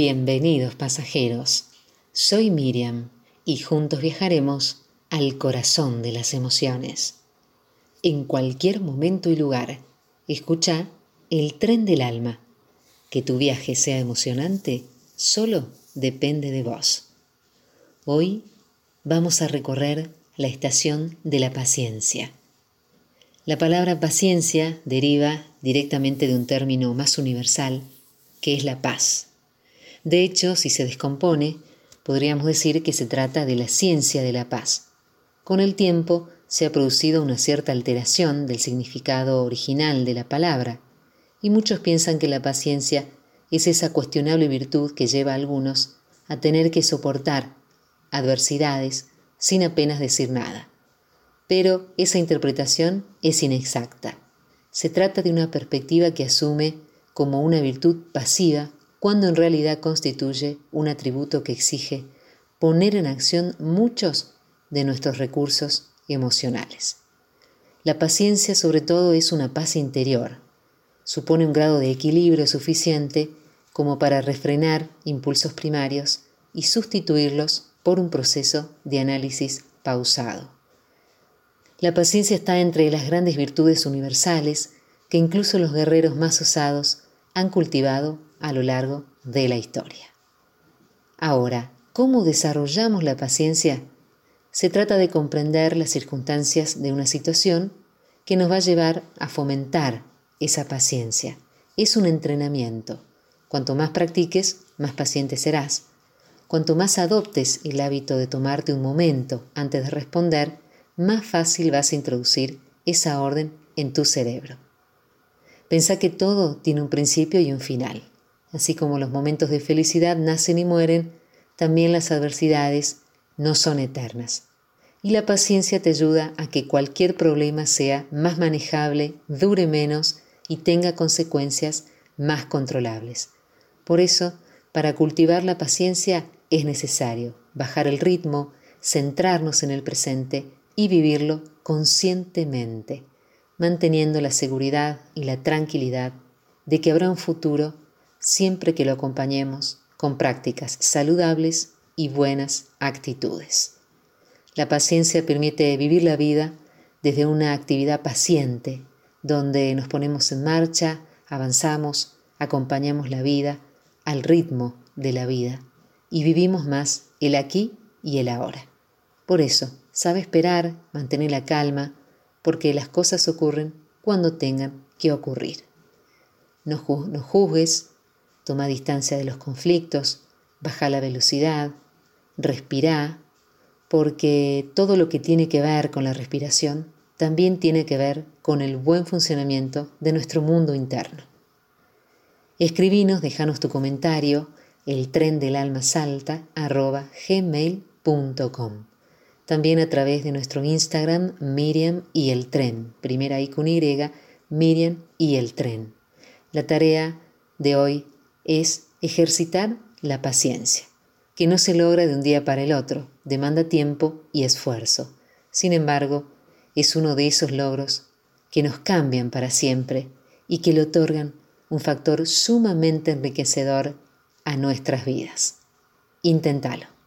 Bienvenidos pasajeros, soy Miriam y juntos viajaremos al corazón de las emociones. En cualquier momento y lugar, escucha el tren del alma. Que tu viaje sea emocionante solo depende de vos. Hoy vamos a recorrer la estación de la paciencia. La palabra paciencia deriva directamente de un término más universal, que es la paz de hecho, si se descompone, podríamos decir que se trata de la ciencia de la paz. Con el tiempo se ha producido una cierta alteración del significado original de la palabra, y muchos piensan que la paciencia es esa cuestionable virtud que lleva a algunos a tener que soportar adversidades sin apenas decir nada. Pero esa interpretación es inexacta. Se trata de una perspectiva que asume como una virtud pasiva cuando en realidad constituye un atributo que exige poner en acción muchos de nuestros recursos emocionales. La paciencia sobre todo es una paz interior, supone un grado de equilibrio suficiente como para refrenar impulsos primarios y sustituirlos por un proceso de análisis pausado. La paciencia está entre las grandes virtudes universales que incluso los guerreros más osados han cultivado a lo largo de la historia. Ahora, ¿cómo desarrollamos la paciencia? Se trata de comprender las circunstancias de una situación que nos va a llevar a fomentar esa paciencia. Es un entrenamiento. Cuanto más practiques, más paciente serás. Cuanto más adoptes el hábito de tomarte un momento antes de responder, más fácil vas a introducir esa orden en tu cerebro. Pensa que todo tiene un principio y un final. Así como los momentos de felicidad nacen y mueren, también las adversidades no son eternas. Y la paciencia te ayuda a que cualquier problema sea más manejable, dure menos y tenga consecuencias más controlables. Por eso, para cultivar la paciencia es necesario bajar el ritmo, centrarnos en el presente y vivirlo conscientemente, manteniendo la seguridad y la tranquilidad de que habrá un futuro siempre que lo acompañemos con prácticas saludables y buenas actitudes. La paciencia permite vivir la vida desde una actividad paciente, donde nos ponemos en marcha, avanzamos, acompañamos la vida al ritmo de la vida y vivimos más el aquí y el ahora. Por eso, sabe esperar, mantener la calma, porque las cosas ocurren cuando tengan que ocurrir. No, juzgues, Toma distancia de los conflictos, baja la velocidad, respira, porque todo lo que tiene que ver con la respiración también tiene que ver con el buen funcionamiento de nuestro mundo interno. Escribinos, déjanos tu comentario, el tren del alma salta arroba gmail.com. También a través de nuestro Instagram Miriam y el tren, primera I con Y, Miriam y el tren. La tarea de hoy es ejercitar la paciencia, que no se logra de un día para el otro, demanda tiempo y esfuerzo. Sin embargo, es uno de esos logros que nos cambian para siempre y que le otorgan un factor sumamente enriquecedor a nuestras vidas. Inténtalo.